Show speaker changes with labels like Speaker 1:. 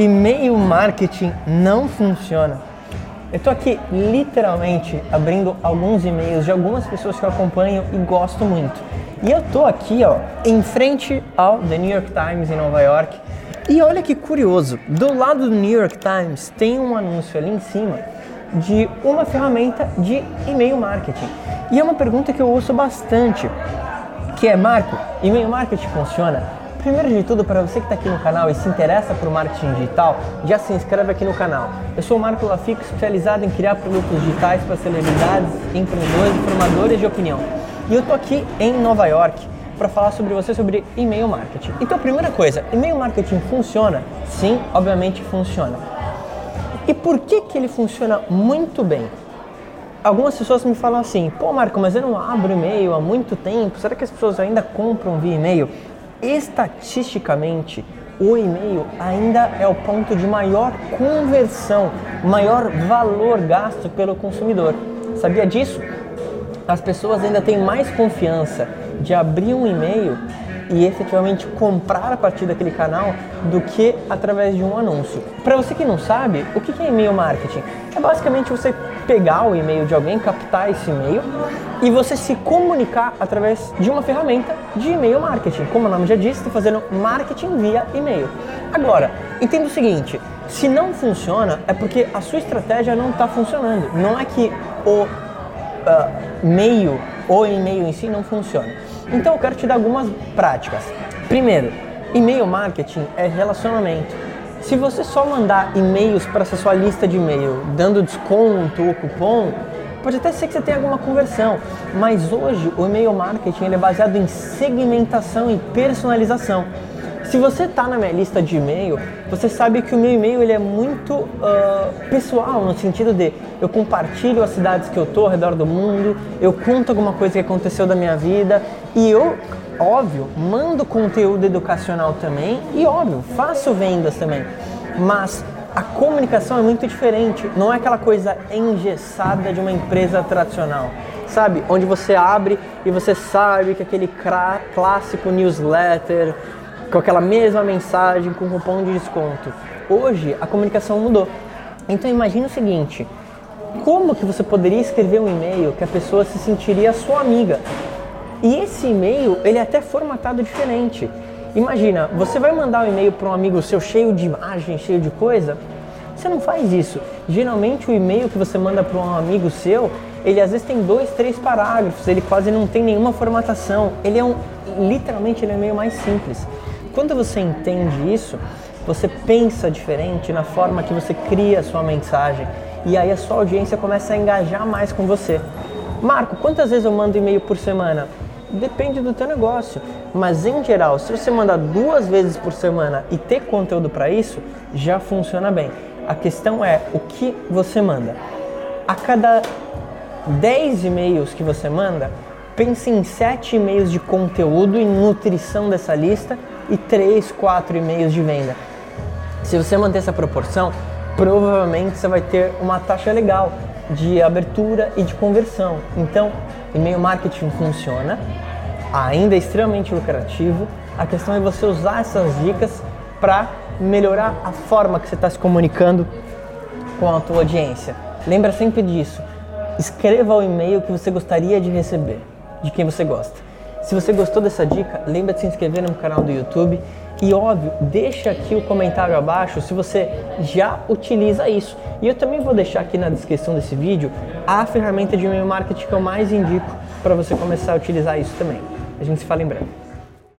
Speaker 1: E-mail marketing não funciona. Eu estou aqui literalmente abrindo alguns e-mails de algumas pessoas que eu acompanho e gosto muito. E eu estou aqui, ó, em frente ao The New York Times em Nova York. E olha que curioso, do lado do New York Times tem um anúncio ali em cima de uma ferramenta de e-mail marketing. E é uma pergunta que eu ouço bastante, que é Marco, e-mail marketing funciona? Primeiro de tudo, para você que está aqui no canal e se interessa por marketing digital, já se inscreve aqui no canal. Eu sou o Marco Lafico, especializado em criar produtos digitais para celebridades, empreendedores e formadores de opinião. E eu estou aqui em Nova York para falar sobre você sobre e-mail marketing. Então, primeira coisa, e-mail marketing funciona? Sim, obviamente funciona. E por que que ele funciona muito bem? Algumas pessoas me falam assim, pô Marco, mas eu não abro e-mail há muito tempo, será que as pessoas ainda compram via e-mail? Estatisticamente, o e-mail ainda é o ponto de maior conversão, maior valor gasto pelo consumidor. Sabia disso? As pessoas ainda têm mais confiança de abrir um e-mail e efetivamente comprar a partir daquele canal do que através de um anúncio. Para você que não sabe, o que é e-mail marketing? É basicamente você pegar o e-mail de alguém, captar esse e-mail e você se comunicar através de uma ferramenta de e-mail marketing. Como o nome já diz, está fazendo marketing via e-mail. Agora, entenda o seguinte: se não funciona, é porque a sua estratégia não está funcionando. Não é que o uh, meio, o e-mail em si não funciona. Então eu quero te dar algumas práticas. Primeiro, e-mail marketing é relacionamento. Se você só mandar e-mails para essa sua lista de e-mail, dando desconto ou cupom, pode até ser que você tenha alguma conversão, mas hoje o e-mail marketing é baseado em segmentação e personalização. Se você está na minha lista de e-mail, você sabe que o meu e-mail ele é muito uh, pessoal, no sentido de eu compartilho as cidades que eu estou ao redor do mundo, eu conto alguma coisa que aconteceu da minha vida e eu, óbvio, mando conteúdo educacional também e, óbvio, faço vendas também. Mas a comunicação é muito diferente, não é aquela coisa engessada de uma empresa tradicional sabe? Onde você abre e você sabe que aquele clássico newsletter com aquela mesma mensagem com cupom de desconto. Hoje a comunicação mudou. Então imagine o seguinte: como que você poderia escrever um e-mail que a pessoa se sentiria sua amiga? E esse e-mail ele é até formatado diferente. Imagina, você vai mandar um e-mail para um amigo seu cheio de imagem, cheio de coisa. Você não faz isso. Geralmente o e-mail que você manda para um amigo seu, ele às vezes tem dois, três parágrafos, ele quase não tem nenhuma formatação. Ele é um, literalmente ele é meio mais simples. Quando você entende isso, você pensa diferente na forma que você cria a sua mensagem e aí a sua audiência começa a engajar mais com você. Marco, quantas vezes eu mando e-mail por semana? Depende do teu negócio, mas em geral, se você mandar duas vezes por semana e ter conteúdo para isso, já funciona bem. A questão é o que você manda. A cada 10 e-mails que você manda, pense em 7 e-mails de conteúdo e nutrição dessa lista e 3, 4 e-mails de venda. Se você manter essa proporção, provavelmente você vai ter uma taxa legal de abertura e de conversão. Então, e-mail marketing funciona, ainda é extremamente lucrativo. A questão é você usar essas dicas para melhorar a forma que você está se comunicando com a tua audiência. Lembra sempre disso. Escreva o e-mail que você gostaria de receber, de quem você gosta. Se você gostou dessa dica, lembra de se inscrever no canal do YouTube e óbvio, deixa aqui o comentário abaixo se você já utiliza isso. E eu também vou deixar aqui na descrição desse vídeo a ferramenta de e-mail marketing que eu mais indico para você começar a utilizar isso também. A gente se fala em breve.